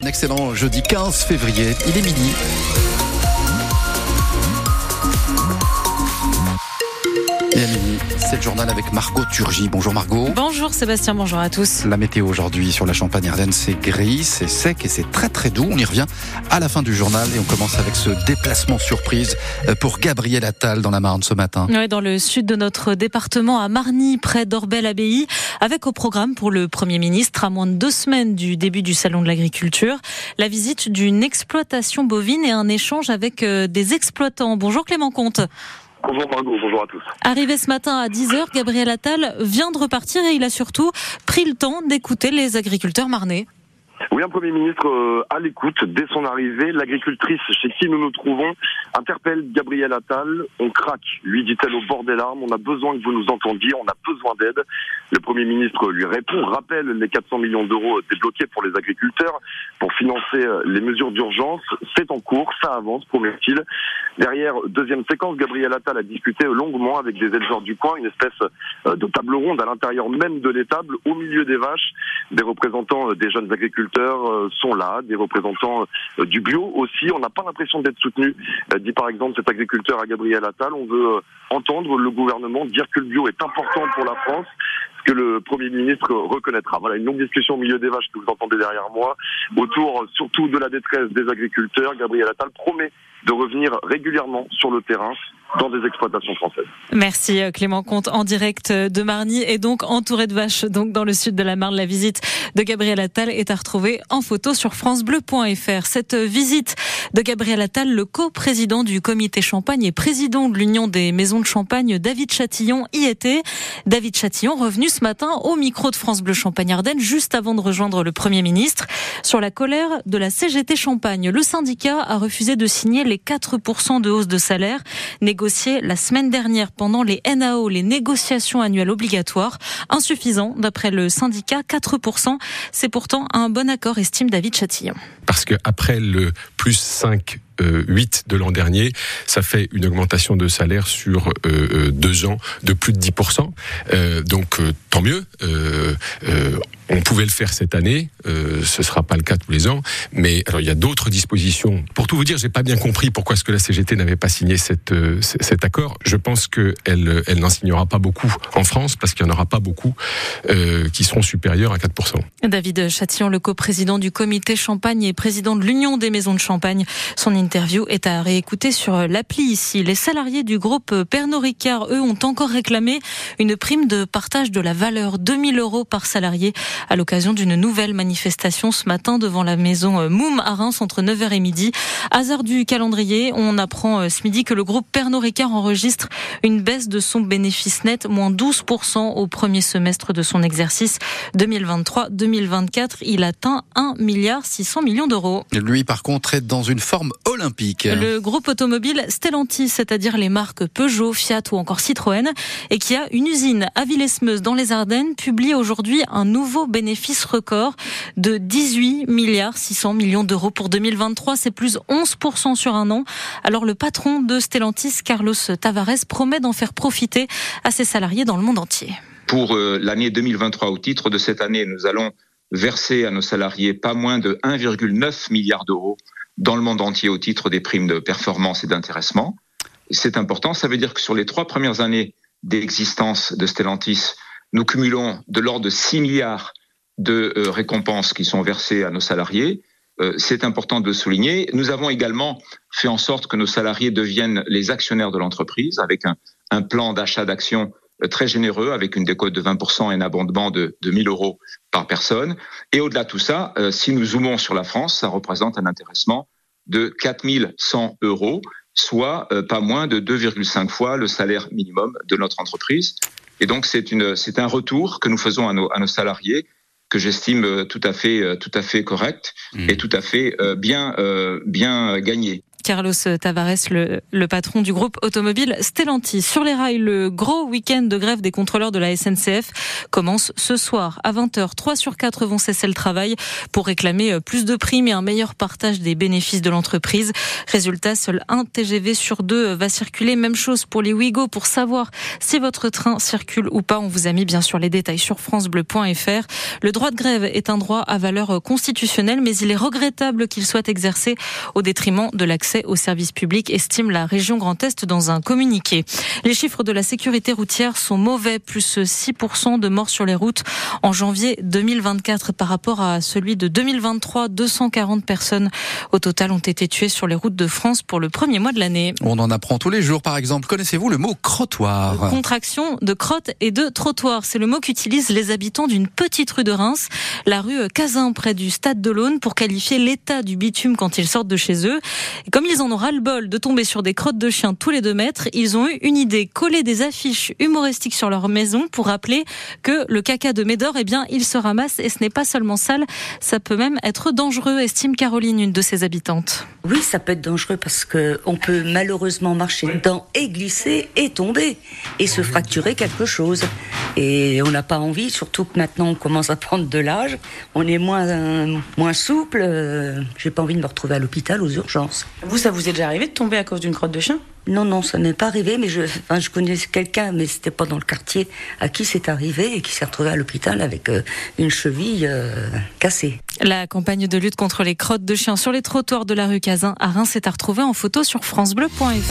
Un excellent jeudi 15 février, il est midi. Et à midi, c'est le journal avec Margot Turgy. Bonjour Margot. Bonjour Sébastien, bonjour à tous. La météo aujourd'hui sur la Champagne Ardenne, c'est gris, c'est sec et c'est très très doux. On y revient à la fin du journal et on commence avec ce déplacement surprise pour Gabriel Attal dans la Marne ce matin. Oui, dans le sud de notre département, à Marny, près d'Orbel-Abbaye, avec au programme pour le Premier ministre, à moins de deux semaines du début du Salon de l'Agriculture, la visite d'une exploitation bovine et un échange avec euh, des exploitants. Bonjour Clément Comte. Bonjour Margot, bonjour à tous. Arrivé ce matin à 10h, Gabriel Attal vient de repartir et il a surtout pris le temps d'écouter les agriculteurs marnais. Oui, un Premier ministre euh, à l'écoute dès son arrivée. L'agricultrice chez qui nous nous trouvons interpelle Gabriel Attal. On craque, lui dit-elle au bord des larmes. On a besoin que vous nous entendiez, on a besoin d'aide. Le Premier ministre lui répond, rappelle les 400 millions d'euros débloqués pour les agriculteurs pour financer euh, les mesures d'urgence. C'est en cours, ça avance, promet-il. Derrière, deuxième séquence, Gabriel Attal a discuté longuement avec des éleveurs du coin, une espèce euh, de table ronde à l'intérieur même de l'étable, au milieu des vaches. Des représentants des jeunes agriculteurs sont là, des représentants du bio aussi. On n'a pas l'impression d'être soutenu, dit par exemple cet agriculteur à Gabriel Attal. On veut entendre le gouvernement dire que le bio est important pour la France que le Premier ministre reconnaîtra. Voilà une longue discussion au milieu des vaches que vous entendez derrière moi, autour surtout de la détresse des agriculteurs. Gabriel Attal promet de revenir régulièrement sur le terrain dans des exploitations françaises. Merci Clément Comte en direct de Marny et donc entouré de vaches donc dans le sud de la Marne. La visite de Gabriel Attal est à retrouver en photo sur francebleu.fr. Cette visite de Gabriel Attal, le co-président du comité Champagne et président de l'Union des maisons de Champagne, David Chatillon, y était. David Chatillon revenu ce matin au micro de France Bleu Champagne Ardenne juste avant de rejoindre le Premier ministre sur la colère de la CGT Champagne. Le syndicat a refusé de signer les 4% de hausse de salaire négociés la semaine dernière pendant les NAO, les négociations annuelles obligatoires. Insuffisant, d'après le syndicat, 4%. C'est pourtant un bon accord, estime David Chatillon. Parce qu'après le plus 5 8 de l'an dernier, ça fait une augmentation de salaire sur euh, deux ans de plus de 10%. Euh, donc euh, tant mieux. on pouvait le faire cette année, ce sera pas le cas tous les ans, mais alors il y a d'autres dispositions. Pour tout vous dire, j'ai pas bien compris pourquoi est-ce que la CGT n'avait pas signé cette, cet accord. Je pense qu'elle elle, n'en signera pas beaucoup en France parce qu'il n'y en aura pas beaucoup qui seront supérieurs à 4%. David Chatillon, le coprésident du comité Champagne et président de l'Union des maisons de Champagne, son interview est à réécouter sur l'appli ici. Les salariés du groupe Pernod Ricard, eux, ont encore réclamé une prime de partage de la valeur 2000 euros par salarié à l'occasion d'une nouvelle manifestation ce matin devant la maison Moum à Reims entre 9h et midi. Hasard du calendrier, on apprend euh, ce midi que le groupe Pernod Ricard enregistre une baisse de son bénéfice net, moins 12% au premier semestre de son exercice 2023-2024. Il atteint 1 milliard 600 millions d'euros. Lui, par contre, est dans une forme. Le groupe automobile Stellantis, c'est-à-dire les marques Peugeot, Fiat ou encore Citroën, et qui a une usine à Villesmeuse dans les Ardennes, publie aujourd'hui un nouveau bénéfice record de 18 milliards 600 millions d'euros pour 2023. C'est plus 11% sur un an. Alors le patron de Stellantis, Carlos Tavares, promet d'en faire profiter à ses salariés dans le monde entier. Pour euh, l'année 2023, au titre de cette année, nous allons verser à nos salariés pas moins de 1,9 milliard d'euros dans le monde entier au titre des primes de performance et d'intéressement. C'est important, ça veut dire que sur les trois premières années d'existence de Stellantis, nous cumulons de l'ordre de 6 milliards de euh, récompenses qui sont versées à nos salariés. Euh, c'est important de souligner. Nous avons également fait en sorte que nos salariés deviennent les actionnaires de l'entreprise avec un, un plan d'achat d'actions très généreux avec une décote de 20% et un abondement de, de 1000 euros par personne. Et au-delà de tout ça, euh, si nous zoomons sur la France, ça représente un intéressement de 4100 euros, soit euh, pas moins de 2,5 fois le salaire minimum de notre entreprise. Et donc c'est une c'est un retour que nous faisons à nos, à nos salariés que j'estime tout à fait tout à fait correct mmh. et tout à fait bien bien gagné. Carlos Tavares, le, patron du groupe automobile Stellantis. Sur les rails, le gros week-end de grève des contrôleurs de la SNCF commence ce soir à 20h. 3 sur 4 vont cesser le travail pour réclamer plus de primes et un meilleur partage des bénéfices de l'entreprise. Résultat, seul un TGV sur deux va circuler. Même chose pour les Ouigo. Pour savoir si votre train circule ou pas, on vous a mis bien sûr les détails sur francebleu.fr. Le droit de grève est un droit à valeur constitutionnelle, mais il est regrettable qu'il soit exercé au détriment de l'accès aux services publics, estime la région Grand Est dans un communiqué. Les chiffres de la sécurité routière sont mauvais, plus 6% de morts sur les routes en janvier 2024 par rapport à celui de 2023. 240 personnes au total ont été tuées sur les routes de France pour le premier mois de l'année. On en apprend tous les jours, par exemple. Connaissez-vous le mot crottoir? Contraction de crotte et de trottoir. C'est le mot qu'utilisent les habitants d'une petite rue de Reims, la rue Cazin, près du stade de l'Aune, pour qualifier l'état du bitume quand ils sortent de chez eux. Et comme ils en ont ras-le-bol de tomber sur des crottes de chiens tous les deux mètres, ils ont eu une idée, coller des affiches humoristiques sur leur maison pour rappeler que le caca de Médor, eh bien, il se ramasse et ce n'est pas seulement sale, ça peut même être dangereux, estime Caroline, une de ses habitantes. Oui, ça peut être dangereux parce que on peut malheureusement marcher dedans et glisser et tomber et se fracturer quelque chose. Et on n'a pas envie, surtout que maintenant on commence à prendre de l'âge, on est moins moins souple. Euh, J'ai pas envie de me retrouver à l'hôpital aux urgences. Vous, ça vous est déjà arrivé de tomber à cause d'une crotte de chien? Non, non, ça n'est pas arrivé, mais je, enfin, je connais quelqu'un, mais c'était pas dans le quartier, à qui c'est arrivé et qui s'est retrouvé à l'hôpital avec euh, une cheville euh, cassée. La campagne de lutte contre les crottes de chiens sur les trottoirs de la rue Cazin à Reims est à retrouver en photo sur francebleu.fr.